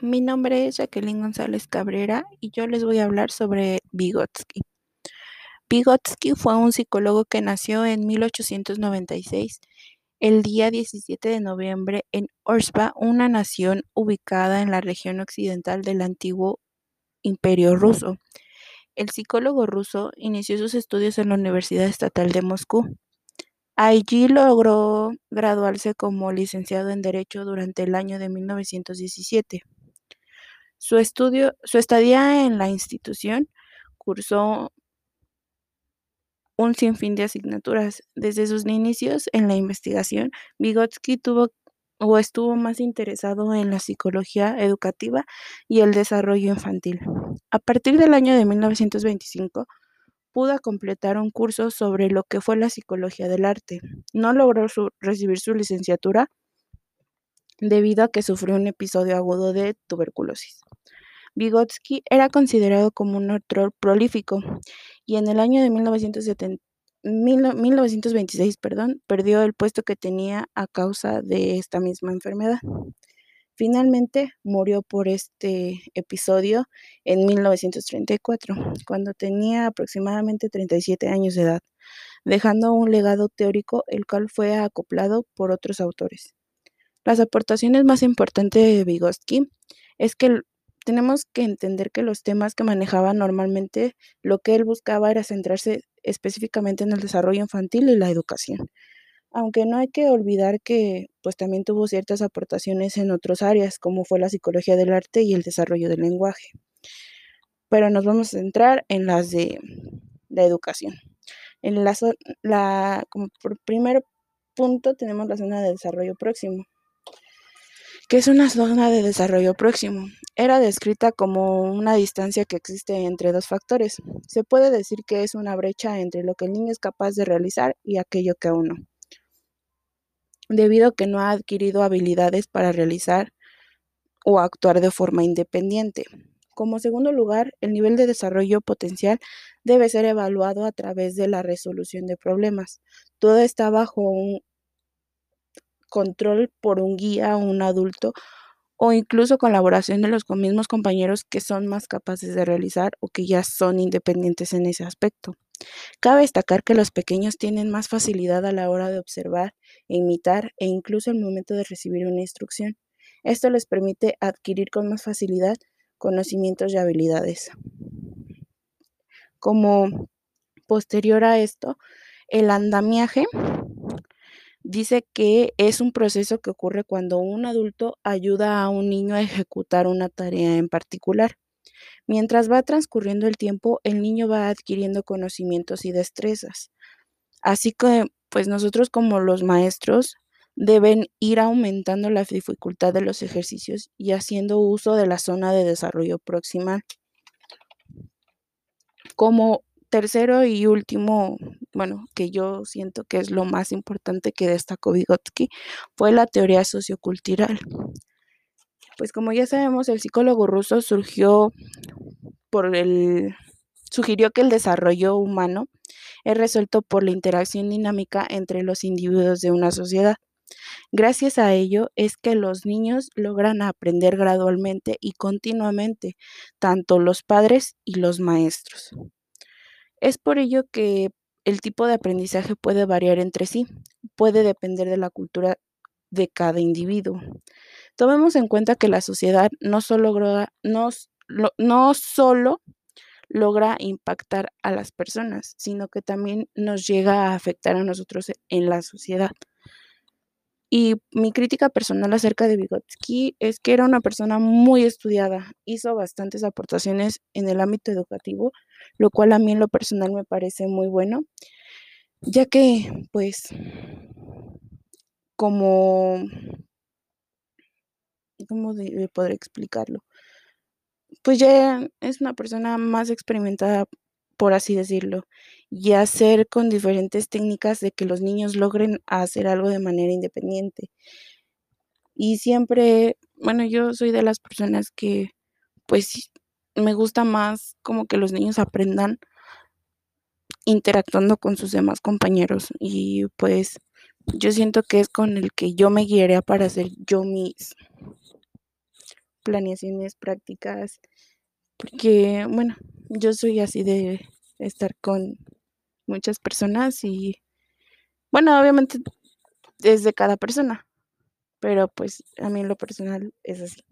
Mi nombre es Jacqueline González Cabrera y yo les voy a hablar sobre Vygotsky. Vygotsky fue un psicólogo que nació en 1896, el día 17 de noviembre en Orsva, una nación ubicada en la región occidental del antiguo Imperio ruso. El psicólogo ruso inició sus estudios en la Universidad Estatal de Moscú. Allí logró graduarse como licenciado en Derecho durante el año de 1917. Su estudio, su estadía en la institución cursó un sinfín de asignaturas. Desde sus inicios en la investigación, Vygotsky tuvo o estuvo más interesado en la psicología educativa y el desarrollo infantil. A partir del año de 1925, pudo completar un curso sobre lo que fue la psicología del arte. No logró recibir su licenciatura debido a que sufrió un episodio agudo de tuberculosis. Vygotsky era considerado como un autor prolífico y en el año de 1926 perdón, perdió el puesto que tenía a causa de esta misma enfermedad. Finalmente murió por este episodio en 1934, cuando tenía aproximadamente 37 años de edad, dejando un legado teórico el cual fue acoplado por otros autores. Las aportaciones más importantes de Vygotsky es que tenemos que entender que los temas que manejaba normalmente, lo que él buscaba era centrarse específicamente en el desarrollo infantil y la educación aunque no hay que olvidar que pues también tuvo ciertas aportaciones en otras áreas, como fue la psicología del arte y el desarrollo del lenguaje. Pero nos vamos a centrar en las de la educación. En la, la como por primer punto tenemos la zona de desarrollo próximo. ¿Qué es una zona de desarrollo próximo? Era descrita como una distancia que existe entre dos factores. Se puede decir que es una brecha entre lo que el niño es capaz de realizar y aquello que aún no debido a que no ha adquirido habilidades para realizar o actuar de forma independiente. Como segundo lugar, el nivel de desarrollo potencial debe ser evaluado a través de la resolución de problemas. Todo está bajo un control por un guía o un adulto o incluso colaboración de los mismos compañeros que son más capaces de realizar o que ya son independientes en ese aspecto. Cabe destacar que los pequeños tienen más facilidad a la hora de observar, imitar e incluso al momento de recibir una instrucción. Esto les permite adquirir con más facilidad conocimientos y habilidades. Como posterior a esto, el andamiaje dice que es un proceso que ocurre cuando un adulto ayuda a un niño a ejecutar una tarea en particular. Mientras va transcurriendo el tiempo, el niño va adquiriendo conocimientos y destrezas. Así que, pues nosotros como los maestros deben ir aumentando la dificultad de los ejercicios y haciendo uso de la zona de desarrollo proximal. Como tercero y último, bueno, que yo siento que es lo más importante que destacó Vygotsky, fue la teoría sociocultural. Pues como ya sabemos, el psicólogo ruso surgió por el sugirió que el desarrollo humano es resuelto por la interacción dinámica entre los individuos de una sociedad. Gracias a ello es que los niños logran aprender gradualmente y continuamente, tanto los padres y los maestros. Es por ello que el tipo de aprendizaje puede variar entre sí, puede depender de la cultura de cada individuo. Tomemos en cuenta que la sociedad no solo, logra, no, solo logra impactar a las personas, sino que también nos llega a afectar a nosotros en la sociedad. Y mi crítica personal acerca de Vygotsky es que era una persona muy estudiada, hizo bastantes aportaciones en el ámbito educativo, lo cual a mí en lo personal me parece muy bueno, ya que pues como ¿cómo poder explicarlo? Pues ya es una persona más experimentada, por así decirlo, y hacer con diferentes técnicas de que los niños logren hacer algo de manera independiente. Y siempre, bueno, yo soy de las personas que, pues, me gusta más como que los niños aprendan interactuando con sus demás compañeros y pues yo siento que es con el que yo me guiaría para hacer yo mis planeaciones prácticas, porque, bueno, yo soy así de estar con muchas personas y, bueno, obviamente es de cada persona, pero pues a mí en lo personal es así.